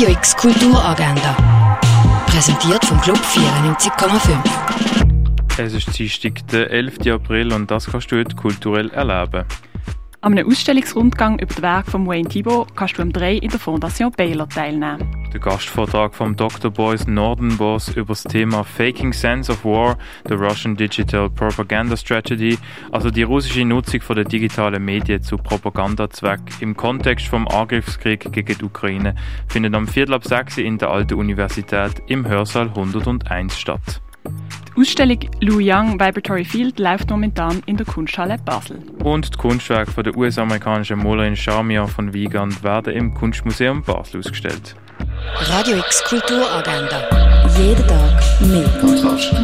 Radio X Kulturagenda. Präsentiert vom Club 94,5. Es ist Dienstag, der 11. April und das kannst du heute kulturell erleben. An einem Ausstellungsrundgang über das Werk von Wayne Thibault kannst du am 3 in der Fondation Baylor teilnehmen. Der Gastvortrag vom Dr. Boys Nordenboss über das Thema Faking Sense of War, the Russian Digital Propaganda Strategy, also die russische Nutzung der digitalen Medien zu Propagandazweck im Kontext vom Angriffskrieg gegen die Ukraine, findet am Viertel ab 6 in der Alten Universität im Hörsaal 101 statt. Die Ausstellung Lou Young Vibratory Field läuft momentan in der Kunsthalle Basel. Und die Kunstwerke von der US-amerikanischen Malerin Charmian von Wiegand werden im Kunstmuseum Basel ausgestellt. Radio X Kulturagenda. Jeden Tag mehr. Kontrast.